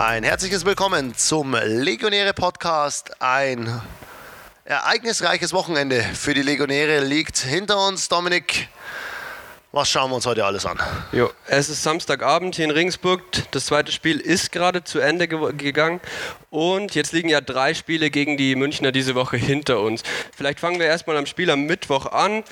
Ein herzliches Willkommen zum Legionäre Podcast. Ein ereignisreiches Wochenende für die Legionäre liegt hinter uns. Dominik, was schauen wir uns heute alles an? Jo, es ist Samstagabend hier in Regensburg. Das zweite Spiel ist gerade zu Ende ge gegangen. Und jetzt liegen ja drei Spiele gegen die Münchner diese Woche hinter uns. Vielleicht fangen wir erstmal am Spiel am Mittwoch an.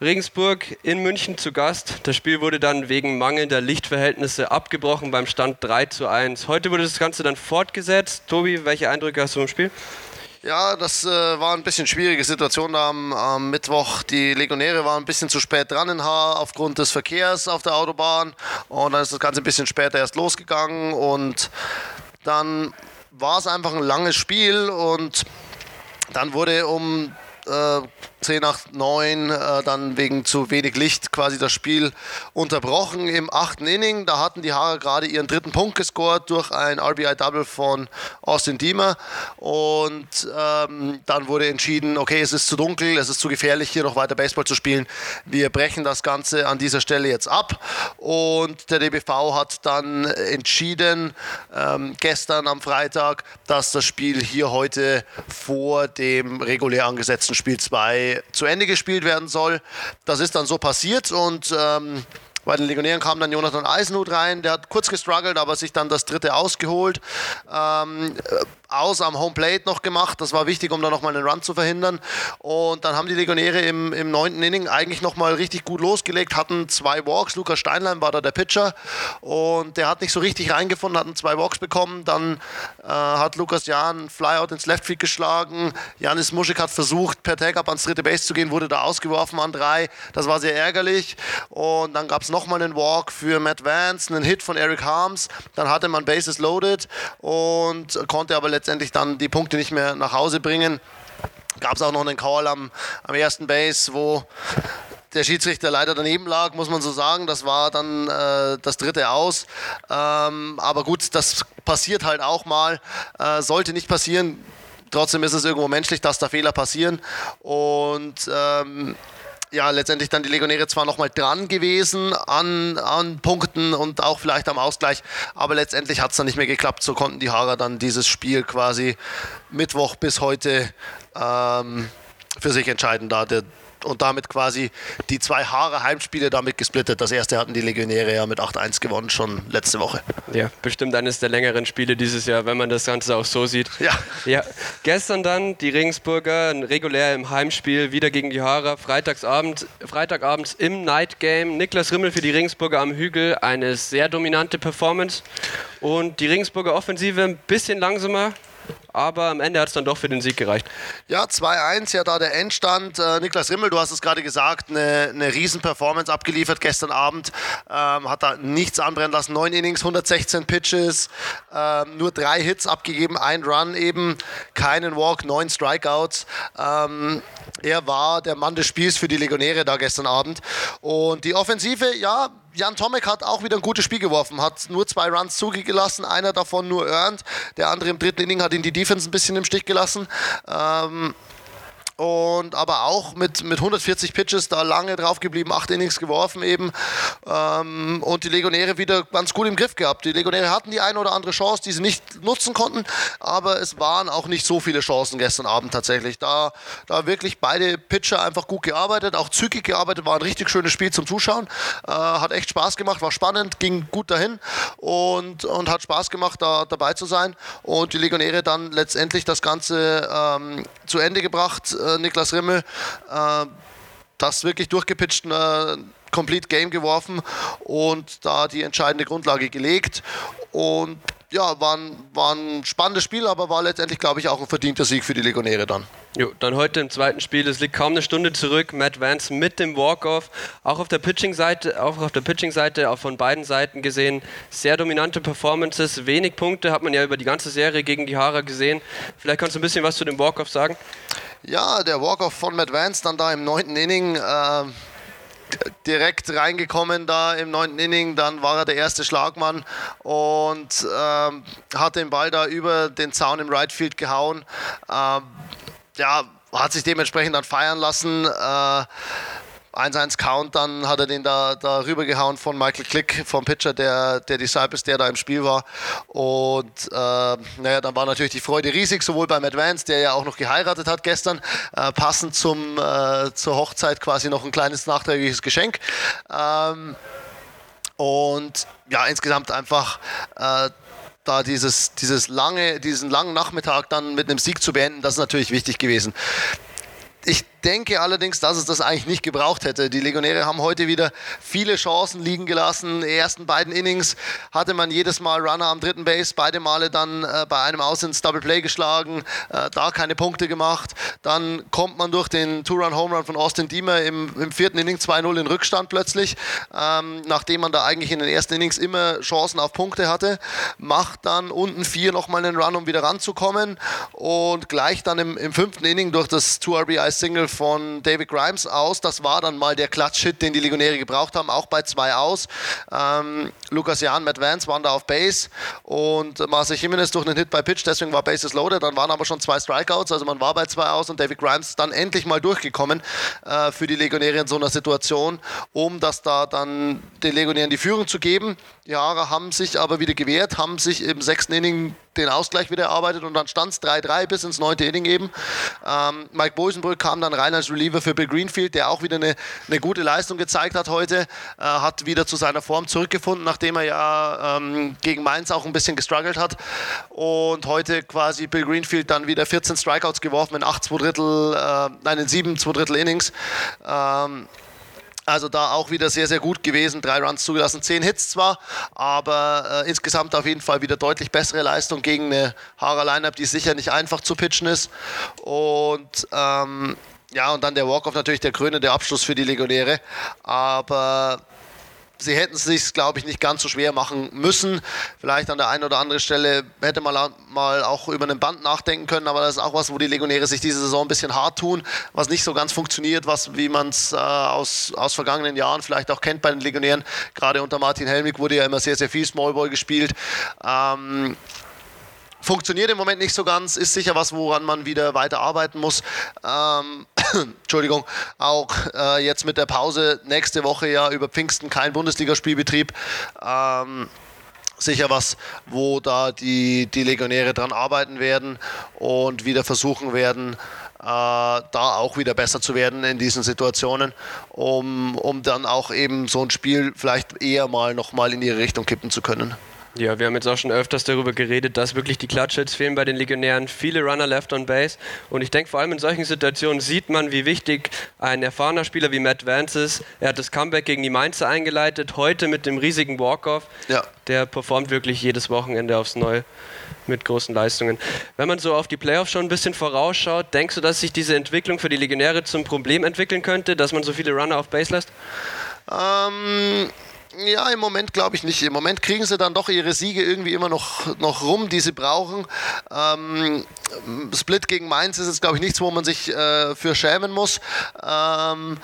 Regensburg in München zu Gast. Das Spiel wurde dann wegen mangelnder Lichtverhältnisse abgebrochen beim Stand 3 zu 1. Heute wurde das Ganze dann fortgesetzt. Tobi, welche Eindrücke hast du im Spiel? Ja, das äh, war ein bisschen schwierige Situation am, am, Mittwoch. Die Legionäre waren ein bisschen zu spät dran in Haar aufgrund des Verkehrs auf der Autobahn. Und dann ist das Ganze ein bisschen später erst losgegangen. Und dann war es einfach ein langes Spiel. Und dann wurde um äh, 10 nach 9 äh, dann wegen zu wenig Licht quasi das Spiel unterbrochen im achten Inning. Da hatten die Haare gerade ihren dritten Punkt gescored durch ein RBI-Double von Austin Diemer. Und ähm, dann wurde entschieden, okay, es ist zu dunkel, es ist zu gefährlich, hier noch weiter Baseball zu spielen. Wir brechen das Ganze an dieser Stelle jetzt ab. Und der DBV hat dann entschieden, ähm, gestern am Freitag, dass das Spiel hier heute vor dem regulär angesetzten Spiel 2 zu Ende gespielt werden soll. Das ist dann so passiert und ähm, bei den Legionären kam dann Jonathan Eisenhut rein, der hat kurz gestruggelt, aber sich dann das dritte ausgeholt. Ähm, aus am Homeplate noch gemacht. Das war wichtig, um da nochmal einen Run zu verhindern. Und dann haben die Legionäre im, im neunten Inning eigentlich nochmal richtig gut losgelegt, hatten zwei Walks. Lukas Steinlein war da der Pitcher und der hat nicht so richtig reingefunden, hatten zwei Walks bekommen. Dann äh, hat Lukas Jan Flyout ins Left Field geschlagen. Janis Muschik hat versucht, per Tag-Up ans dritte Base zu gehen, wurde da ausgeworfen an drei. Das war sehr ärgerlich. Und dann gab es nochmal einen Walk für Matt Vance, einen Hit von Eric Harms. Dann hatte man Bases loaded und konnte aber letztendlich dann die Punkte nicht mehr nach Hause bringen. Gab es auch noch einen Call am, am ersten Base, wo der Schiedsrichter leider daneben lag, muss man so sagen. Das war dann äh, das dritte Aus. Ähm, aber gut, das passiert halt auch mal. Äh, sollte nicht passieren. Trotzdem ist es irgendwo menschlich, dass da Fehler passieren. Und ähm, ja, letztendlich dann die Legionäre zwar nochmal dran gewesen an, an Punkten und auch vielleicht am Ausgleich, aber letztendlich hat es dann nicht mehr geklappt. So konnten die Haarer dann dieses Spiel quasi Mittwoch bis heute ähm, für sich entscheiden, da der und damit quasi die zwei Haare Heimspiele damit gesplittet. Das erste hatten die Legionäre ja mit 8-1 gewonnen, schon letzte Woche. Ja, bestimmt eines der längeren Spiele dieses Jahr, wenn man das Ganze auch so sieht. Ja. ja. Gestern dann die Regensburger regulär im Heimspiel wieder gegen die Haare. Freitagsabend, Freitagabends im Night Game. Niklas Rimmel für die Regensburger am Hügel. Eine sehr dominante Performance. Und die Regensburger Offensive ein bisschen langsamer aber am Ende hat es dann doch für den Sieg gereicht. Ja, 2-1, ja da der Endstand. Äh, Niklas Rimmel, du hast es gerade gesagt, eine, eine Riesen-Performance abgeliefert gestern Abend. Ähm, hat da nichts anbrennen lassen. Neun Innings, 116 Pitches, ähm, nur drei Hits abgegeben, ein Run eben, keinen Walk, neun Strikeouts. Ähm, er war der Mann des Spiels für die Legionäre da gestern Abend. Und die Offensive, ja, Jan Tomek hat auch wieder ein gutes Spiel geworfen, hat nur zwei Runs zugelassen, einer davon nur earned, der andere im dritten Inning hat ihn die Defense ein bisschen im Stich gelassen. Ähm, und aber auch mit, mit 140 Pitches da lange drauf geblieben, acht Innings geworfen eben ähm, und die Legionäre wieder ganz gut im Griff gehabt. Die Legionäre hatten die eine oder andere Chance, die sie nicht nutzen konnten, aber es waren auch nicht so viele Chancen gestern Abend tatsächlich. Da, da wirklich beide Pitcher einfach gut gearbeitet, auch zügig gearbeitet, war ein richtig schönes Spiel zum Zuschauen, äh, hat echt Spaß gemacht, war spannend, ging gut dahin und, und hat Spaß gemacht, da dabei zu sein und die Legionäre dann letztendlich das Ganze ähm, zu Ende gebracht äh, Niklas Rimmel, äh, das wirklich durchgepitcht, äh, Complete Game geworfen und da die entscheidende Grundlage gelegt. Und ja, war ein, war ein spannendes Spiel, aber war letztendlich, glaube ich, auch ein verdienter Sieg für die Legionäre dann. Jo, dann heute im zweiten Spiel, es liegt kaum eine Stunde zurück, Matt Vance mit dem Walk-Off, auch auf der Pitching-Seite, auch auf der Pitching-Seite, auch von beiden Seiten gesehen, sehr dominante Performances, wenig Punkte, hat man ja über die ganze Serie gegen die Haare gesehen. Vielleicht kannst du ein bisschen was zu dem Walk-Off sagen? Ja, der Walk-Off von Matt Vance dann da im neunten Inning, äh direkt reingekommen da im neunten Inning. Dann war er der erste Schlagmann und ähm, hat den Ball da über den Zaun im Right Field gehauen. Ähm, ja, hat sich dementsprechend dann feiern lassen. Äh, 1-1-Count, dann hat er den da, da rübergehauen von Michael Click, vom Pitcher, der, der Disciples, der da im Spiel war. Und äh, naja, dann war natürlich die Freude riesig, sowohl beim Advance, der ja auch noch geheiratet hat gestern, äh, passend zum, äh, zur Hochzeit quasi noch ein kleines nachträgliches Geschenk. Ähm, und ja, insgesamt einfach äh, da dieses, dieses lange, diesen langen Nachmittag dann mit einem Sieg zu beenden, das ist natürlich wichtig gewesen. Ich denke allerdings, dass es das eigentlich nicht gebraucht hätte. Die Legionäre haben heute wieder viele Chancen liegen gelassen. Die ersten beiden Innings hatte man jedes Mal Runner am dritten Base, beide Male dann äh, bei einem Aus ins Double Play geschlagen, äh, da keine Punkte gemacht. Dann kommt man durch den Two-Run-Home Run von Austin Diemer im, im vierten Inning 2-0 in Rückstand plötzlich, ähm, nachdem man da eigentlich in den ersten Innings immer Chancen auf Punkte hatte, macht dann unten vier nochmal einen Run, um wieder ranzukommen und gleich dann im, im fünften Inning durch das 2-RBI-Single von David Grimes aus. Das war dann mal der Klatsch-Hit, den die Legionäre gebraucht haben, auch bei zwei aus. Ähm, Lukas Jan, Matt Vance waren da auf Base und Marcel Jimenez durch einen Hit bei Pitch, deswegen war Bases loaded. Dann waren aber schon zwei Strikeouts, also man war bei zwei aus und David Grimes dann endlich mal durchgekommen äh, für die Legionäre in so einer Situation, um das da dann den Legionären die Führung zu geben. Die Haare haben sich aber wieder gewehrt, haben sich im sechsten Inning den Ausgleich wieder erarbeitet und dann stand es 3-3 bis ins neunte Inning eben. Ähm, Mike Bosenbrück kam dann rein als Reliever für Bill Greenfield, der auch wieder eine, eine gute Leistung gezeigt hat heute, äh, hat wieder zu seiner Form zurückgefunden, nachdem er ja ähm, gegen Mainz auch ein bisschen gestruggelt hat und heute quasi Bill Greenfield dann wieder 14 Strikeouts geworfen in 8 2 Drittel, äh, nein in 7 2 Drittel Innings. Ähm, also da auch wieder sehr, sehr gut gewesen. Drei Runs zugelassen, zehn Hits zwar, aber äh, insgesamt auf jeden Fall wieder deutlich bessere Leistung gegen eine Haarer-Lineup, die sicher nicht einfach zu pitchen ist. Und ähm, ja, und dann der Walk-Off natürlich der krönende Abschluss für die Legionäre. Aber sie hätten es sich, glaube ich, nicht ganz so schwer machen müssen. Vielleicht an der einen oder anderen Stelle hätte man mal auch über einen Band nachdenken können, aber das ist auch was, wo die Legionäre sich diese Saison ein bisschen hart tun, was nicht so ganz funktioniert, was wie man es äh, aus, aus vergangenen Jahren vielleicht auch kennt bei den Legionären. Gerade unter Martin Helmig wurde ja immer sehr, sehr viel Smallball gespielt. Ähm, funktioniert im Moment nicht so ganz, ist sicher was, woran man wieder weiter arbeiten muss. Ähm, Entschuldigung, auch äh, jetzt mit der Pause nächste Woche ja über Pfingsten kein Bundesligaspielbetrieb. Ähm, sicher was, wo da die, die Legionäre dran arbeiten werden und wieder versuchen werden, äh, da auch wieder besser zu werden in diesen Situationen, um, um dann auch eben so ein Spiel vielleicht eher mal nochmal in ihre Richtung kippen zu können. Ja, wir haben jetzt auch schon öfters darüber geredet, dass wirklich die Klatschhits fehlen bei den Legionären. Viele Runner left on base. Und ich denke, vor allem in solchen Situationen sieht man, wie wichtig ein erfahrener Spieler wie Matt Vance ist. Er hat das Comeback gegen die Mainzer eingeleitet, heute mit dem riesigen Walk-Off. Ja. Der performt wirklich jedes Wochenende aufs Neue mit großen Leistungen. Wenn man so auf die Playoffs schon ein bisschen vorausschaut, denkst du, dass sich diese Entwicklung für die Legionäre zum Problem entwickeln könnte, dass man so viele Runner auf Base lässt? Ähm. Ja, im Moment glaube ich nicht. Im Moment kriegen sie dann doch ihre Siege irgendwie immer noch, noch rum, die sie brauchen. Ähm, Split gegen Mainz ist jetzt, glaube ich, nichts, wo man sich äh, für schämen muss. Ähm,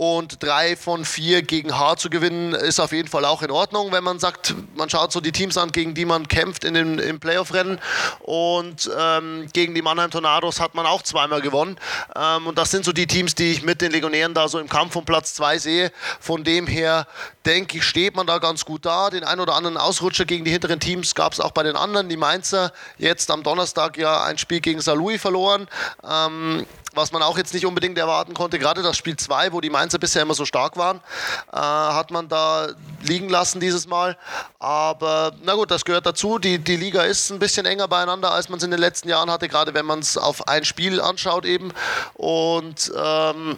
und drei von vier gegen H zu gewinnen, ist auf jeden Fall auch in Ordnung, wenn man sagt, man schaut so die Teams an, gegen die man kämpft in den, im Playoff-Rennen. Und ähm, gegen die Mannheim Tornados hat man auch zweimal gewonnen. Ähm, und das sind so die Teams, die ich mit den Legionären da so im Kampf um Platz zwei sehe. Von dem her denke ich, steht man da ganz gut da. Den ein oder anderen Ausrutscher gegen die hinteren Teams gab es auch bei den anderen. Die Mainzer jetzt am Donnerstag ja ein Spiel gegen Saarlouis verloren. Ähm, was man auch jetzt nicht unbedingt erwarten konnte, gerade das Spiel 2, wo die Mainzer bisher immer so stark waren, äh, hat man da liegen lassen dieses Mal. Aber na gut, das gehört dazu. Die, die Liga ist ein bisschen enger beieinander, als man es in den letzten Jahren hatte, gerade wenn man es auf ein Spiel anschaut eben. Und ähm,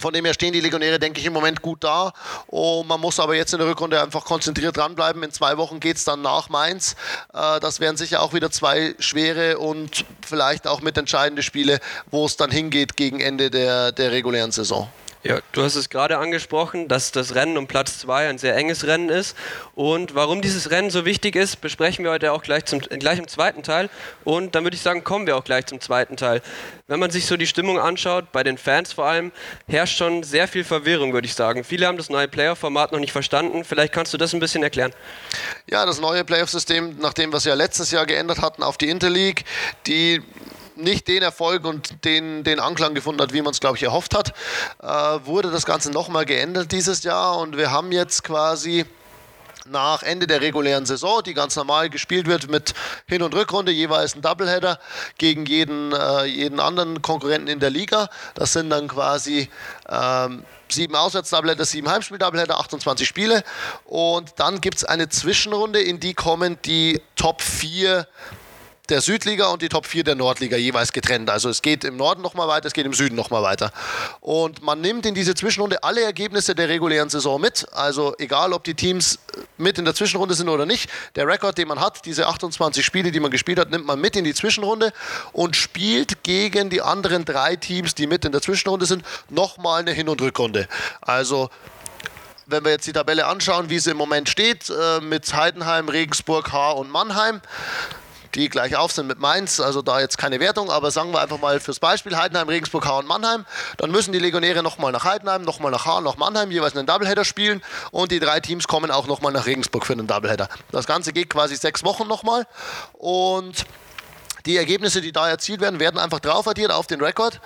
von dem her stehen die Legionäre, denke ich, im Moment gut da. Und man muss aber jetzt in der Rückrunde einfach konzentriert dranbleiben. In zwei Wochen geht es dann nach Mainz. Äh, das wären sicher auch wieder zwei schwere und vielleicht auch mitentscheidende Spiele, wo es dann hingeht gegen Ende der, der regulären Saison. Ja, du hast es gerade angesprochen, dass das Rennen um Platz 2 ein sehr enges Rennen ist. Und warum dieses Rennen so wichtig ist, besprechen wir heute auch gleich, zum, gleich im zweiten Teil. Und dann würde ich sagen, kommen wir auch gleich zum zweiten Teil. Wenn man sich so die Stimmung anschaut, bei den Fans vor allem, herrscht schon sehr viel Verwirrung, würde ich sagen. Viele haben das neue Playoff-Format noch nicht verstanden. Vielleicht kannst du das ein bisschen erklären. Ja, das neue Playoff-System, nachdem wir es ja letztes Jahr geändert hatten auf die Interleague, die nicht den Erfolg und den, den Anklang gefunden hat, wie man es, glaube ich, erhofft hat, äh, wurde das Ganze nochmal geändert dieses Jahr und wir haben jetzt quasi nach Ende der regulären Saison, die ganz normal gespielt wird mit Hin- und Rückrunde, jeweils ein Doubleheader gegen jeden, äh, jeden anderen Konkurrenten in der Liga. Das sind dann quasi ähm, sieben Auswärts-Doubleheader, sieben Heimspiel-Doubleheader, 28 Spiele. Und dann gibt es eine Zwischenrunde, in die kommen die Top 4 der Südliga und die Top 4 der Nordliga jeweils getrennt. Also es geht im Norden nochmal weiter, es geht im Süden nochmal weiter. Und man nimmt in diese Zwischenrunde alle Ergebnisse der regulären Saison mit. Also egal, ob die Teams mit in der Zwischenrunde sind oder nicht. Der Rekord, den man hat, diese 28 Spiele, die man gespielt hat, nimmt man mit in die Zwischenrunde und spielt gegen die anderen drei Teams, die mit in der Zwischenrunde sind, nochmal eine Hin- und Rückrunde. Also wenn wir jetzt die Tabelle anschauen, wie sie im Moment steht, äh, mit Heidenheim, Regensburg, Haar und Mannheim, die gleich auf sind mit Mainz, also da jetzt keine Wertung, aber sagen wir einfach mal fürs Beispiel Heidenheim, Regensburg, Haar und Mannheim, dann müssen die Legionäre nochmal nach Heidenheim, nochmal nach Haar, nach Mannheim jeweils einen Doubleheader spielen und die drei Teams kommen auch nochmal nach Regensburg für einen Doubleheader. Das Ganze geht quasi sechs Wochen nochmal und die Ergebnisse, die da erzielt werden, werden einfach drauf addiert auf den Rekord.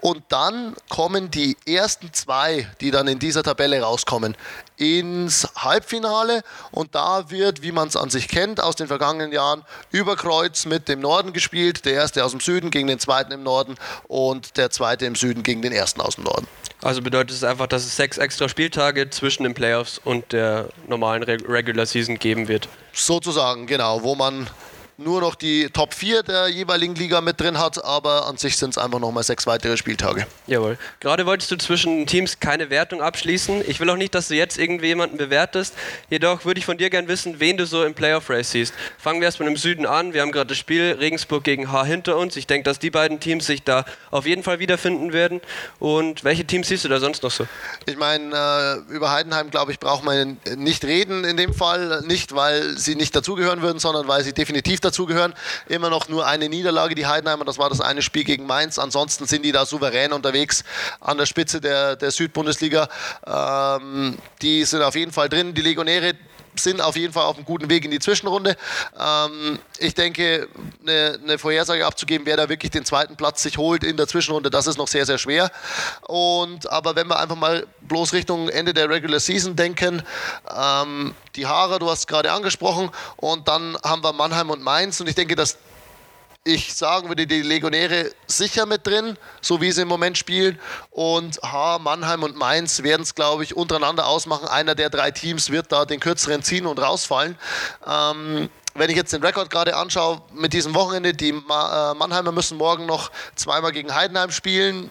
Und dann kommen die ersten zwei, die dann in dieser Tabelle rauskommen, ins Halbfinale. Und da wird, wie man es an sich kennt, aus den vergangenen Jahren über Kreuz mit dem Norden gespielt. Der erste aus dem Süden gegen den zweiten im Norden und der zweite im Süden gegen den ersten aus dem Norden. Also bedeutet es einfach, dass es sechs extra Spieltage zwischen den Playoffs und der normalen Regular Season geben wird. Sozusagen, genau, wo man nur noch die Top 4 der jeweiligen Liga mit drin hat, aber an sich sind es einfach nochmal sechs weitere Spieltage. Jawohl. Gerade wolltest du zwischen Teams keine Wertung abschließen. Ich will auch nicht, dass du jetzt irgendwie jemanden bewertest. Jedoch würde ich von dir gerne wissen, wen du so im Playoff-Race siehst. Fangen wir erstmal im Süden an. Wir haben gerade das Spiel Regensburg gegen H hinter uns. Ich denke, dass die beiden Teams sich da auf jeden Fall wiederfinden werden. Und welche Teams siehst du da sonst noch so? Ich meine, äh, über Heidenheim, glaube ich, braucht man nicht reden in dem Fall. Nicht, weil sie nicht dazugehören würden, sondern weil sie definitiv dazugehören. Immer noch nur eine Niederlage, die Heidenheimer, das war das eine Spiel gegen Mainz. Ansonsten sind die da souverän unterwegs an der Spitze der, der Südbundesliga. Ähm, die sind auf jeden Fall drin. Die Legionäre sind auf jeden Fall auf einem guten Weg in die Zwischenrunde. Ähm, ich denke, eine, eine, Vorhersage abzugeben, wer da wirklich den zweiten Platz sich holt in der Zwischenrunde, das ist noch sehr, sehr schwer. Und, aber wenn wir einfach mal bloß Richtung Ende der Regular Season denken, ähm, die Haare, du hast es gerade angesprochen, und dann haben wir Mannheim und Mainz. Und ich denke, dass ich sagen würde, die Legionäre sicher mit drin, so wie sie im Moment spielen. Und H, Mannheim und Mainz werden es, glaube ich, untereinander ausmachen. Einer der drei Teams wird da den kürzeren ziehen und rausfallen. Ähm, wenn ich jetzt den Rekord gerade anschaue mit diesem Wochenende, die äh, Mannheimer müssen morgen noch zweimal gegen Heidenheim spielen.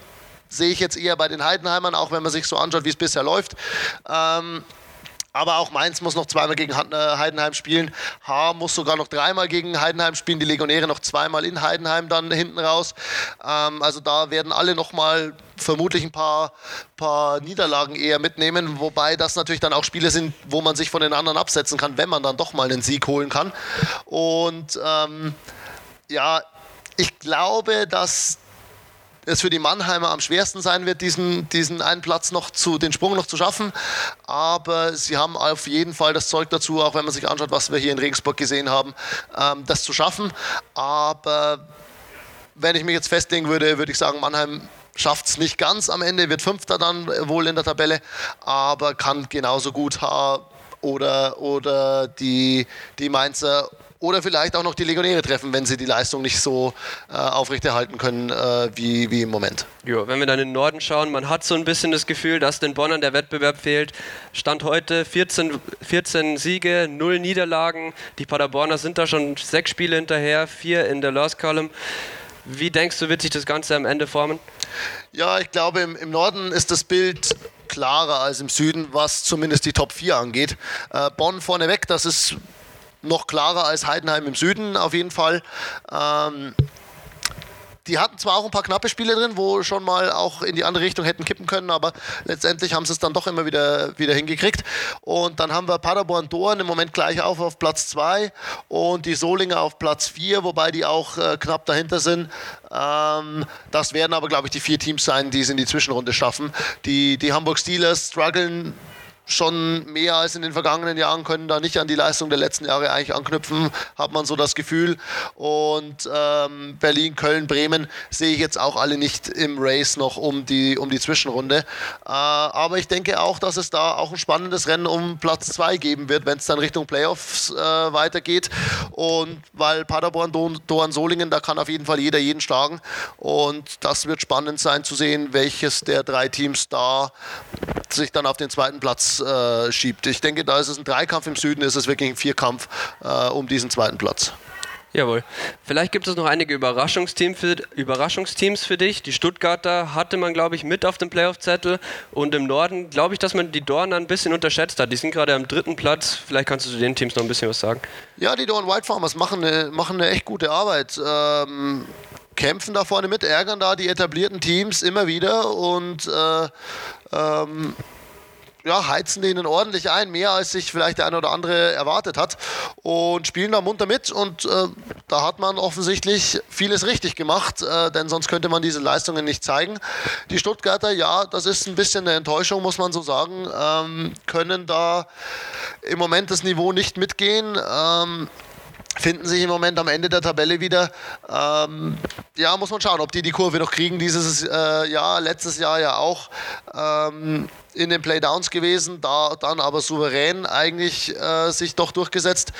Sehe ich jetzt eher bei den Heidenheimern, auch wenn man sich so anschaut, wie es bisher läuft. Ähm, aber auch Mainz muss noch zweimal gegen äh, Heidenheim spielen. H muss sogar noch dreimal gegen Heidenheim spielen. Die Legionäre noch zweimal in Heidenheim dann hinten raus. Ähm, also da werden alle nochmal vermutlich ein paar, paar Niederlagen eher mitnehmen. Wobei das natürlich dann auch Spiele sind, wo man sich von den anderen absetzen kann, wenn man dann doch mal einen Sieg holen kann. Und ähm, ja, ich glaube, dass es für die Mannheimer am schwersten sein wird, diesen, diesen einen Platz noch zu, den Sprung noch zu schaffen. Aber sie haben auf jeden Fall das Zeug dazu, auch wenn man sich anschaut, was wir hier in Regensburg gesehen haben, ähm, das zu schaffen. Aber wenn ich mich jetzt festlegen würde, würde ich sagen, Mannheim schafft es nicht ganz am Ende, wird Fünfter dann wohl in der Tabelle, aber kann genauso gut H oder, oder die, die Mainzer oder vielleicht auch noch die Legionäre treffen, wenn sie die Leistung nicht so äh, aufrechterhalten können äh, wie, wie im Moment. Jo, wenn wir dann in den Norden schauen, man hat so ein bisschen das Gefühl, dass den Bonnern der Wettbewerb fehlt. Stand heute 14, 14 Siege, 0 Niederlagen. Die Paderborner sind da schon sechs Spiele hinterher, vier in der Lost Column. Wie denkst du, wird sich das Ganze am Ende formen? Ja, ich glaube, im, im Norden ist das Bild klarer als im Süden, was zumindest die Top 4 angeht. Äh, Bonn vorneweg, das ist noch klarer als Heidenheim im Süden auf jeden Fall. Ähm, die hatten zwar auch ein paar knappe Spiele drin, wo schon mal auch in die andere Richtung hätten kippen können, aber letztendlich haben sie es dann doch immer wieder, wieder hingekriegt. Und dann haben wir Paderborn Dorn im Moment gleich auf auf Platz 2 und die Solinger auf Platz 4, wobei die auch äh, knapp dahinter sind. Ähm, das werden aber, glaube ich, die vier Teams sein, die es in die Zwischenrunde schaffen. Die, die Hamburg Steelers strugglen schon mehr als in den vergangenen Jahren, können da nicht an die Leistung der letzten Jahre eigentlich anknüpfen, hat man so das Gefühl. Und ähm, Berlin, Köln, Bremen sehe ich jetzt auch alle nicht im Race noch um die, um die Zwischenrunde. Äh, aber ich denke auch, dass es da auch ein spannendes Rennen um Platz 2 geben wird, wenn es dann Richtung Playoffs äh, weitergeht. Und weil Paderborn, Doan, Solingen, da kann auf jeden Fall jeder jeden schlagen. Und das wird spannend sein zu sehen, welches der drei Teams da sich dann auf den zweiten Platz äh, schiebt. Ich denke, da ist es ein Dreikampf im Süden, ist es wirklich ein Vierkampf äh, um diesen zweiten Platz. Jawohl. Vielleicht gibt es noch einige Überraschungsteams für, Überraschungsteams für dich. Die Stuttgarter hatte man, glaube ich, mit auf dem Playoff-Zettel. Und im Norden glaube ich, dass man die Dorn ein bisschen unterschätzt hat. Die sind gerade am dritten Platz. Vielleicht kannst du zu den Teams noch ein bisschen was sagen. Ja, die Dorn White Farmers machen eine, machen eine echt gute Arbeit. Ähm, kämpfen da vorne mit, ärgern da die etablierten Teams immer wieder und äh, ähm, ja, heizen denen ordentlich ein, mehr als sich vielleicht der eine oder andere erwartet hat und spielen da munter mit und äh, da hat man offensichtlich vieles richtig gemacht, äh, denn sonst könnte man diese Leistungen nicht zeigen. Die Stuttgarter, ja, das ist ein bisschen eine Enttäuschung, muss man so sagen, ähm, können da im Moment das Niveau nicht mitgehen. Ähm, finden sich im Moment am Ende der Tabelle wieder. Ähm, ja, muss man schauen, ob die die Kurve noch kriegen. Dieses äh, Jahr, letztes Jahr ja auch ähm, in den Playdowns gewesen, da dann aber souverän eigentlich äh, sich doch durchgesetzt.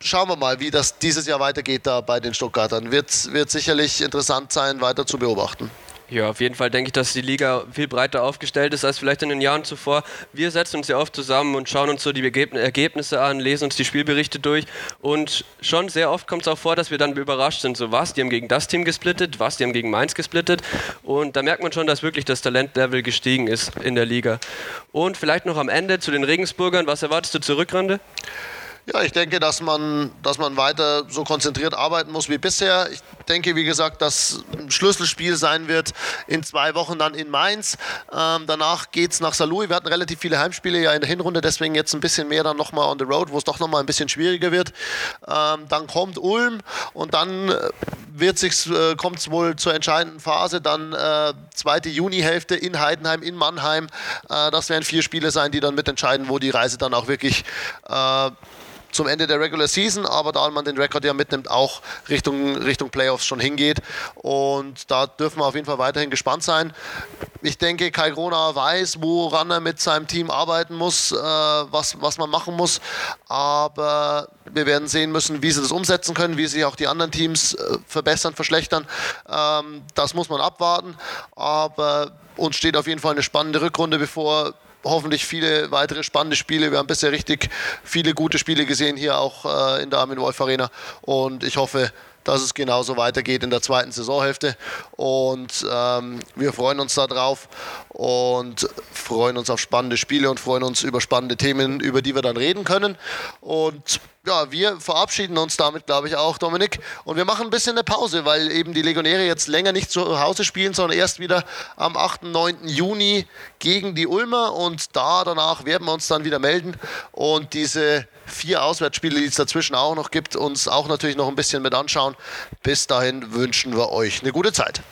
Schauen wir mal, wie das dieses Jahr weitergeht da bei den Stuttgartern. Wird, wird sicherlich interessant sein, weiter zu beobachten. Ja, auf jeden Fall denke ich, dass die Liga viel breiter aufgestellt ist als vielleicht in den Jahren zuvor. Wir setzen uns ja oft zusammen und schauen uns so die Ergebnisse an, lesen uns die Spielberichte durch und schon sehr oft kommt es auch vor, dass wir dann überrascht sind, so was, die haben gegen das Team gesplittet, was, die haben gegen Mainz gesplittet und da merkt man schon, dass wirklich das Talentlevel gestiegen ist in der Liga. Und vielleicht noch am Ende zu den Regensburgern, was erwartest du zur Rückrunde? Ja, ich denke, dass man, dass man weiter so konzentriert arbeiten muss wie bisher. Ich denke, wie gesagt, dass ein Schlüsselspiel sein wird in zwei Wochen dann in Mainz. Ähm, danach geht es nach Saarlouis. Wir hatten relativ viele Heimspiele ja in der Hinrunde, deswegen jetzt ein bisschen mehr dann nochmal on the road, wo es doch nochmal ein bisschen schwieriger wird. Ähm, dann kommt Ulm und dann äh, äh, kommt es wohl zur entscheidenden Phase, dann äh, zweite Junihälfte in Heidenheim, in Mannheim. Äh, das werden vier Spiele sein, die dann mitentscheiden, wo die Reise dann auch wirklich äh, zum Ende der Regular Season, aber da man den Rekord ja mitnimmt, auch Richtung, Richtung Playoffs schon hingeht. Und da dürfen wir auf jeden Fall weiterhin gespannt sein. Ich denke, Kai Grona weiß, woran er mit seinem Team arbeiten muss, äh, was, was man machen muss. Aber wir werden sehen müssen, wie sie das umsetzen können, wie sich auch die anderen Teams äh, verbessern, verschlechtern. Ähm, das muss man abwarten. Aber uns steht auf jeden Fall eine spannende Rückrunde bevor hoffentlich viele weitere spannende Spiele. Wir haben bisher richtig viele gute Spiele gesehen hier auch äh, in der Armin Wolf Arena und ich hoffe, dass es genauso weitergeht in der zweiten Saisonhälfte. Und ähm, wir freuen uns darauf und freuen uns auf spannende Spiele und freuen uns über spannende Themen, über die wir dann reden können. Und ja, wir verabschieden uns damit, glaube ich, auch, Dominik. Und wir machen ein bisschen eine Pause, weil eben die Legionäre jetzt länger nicht zu Hause spielen, sondern erst wieder am 8. 9. Juni gegen die Ulmer. Und da danach werden wir uns dann wieder melden und diese vier Auswärtsspiele, die es dazwischen auch noch gibt, uns auch natürlich noch ein bisschen mit anschauen. Bis dahin wünschen wir euch eine gute Zeit.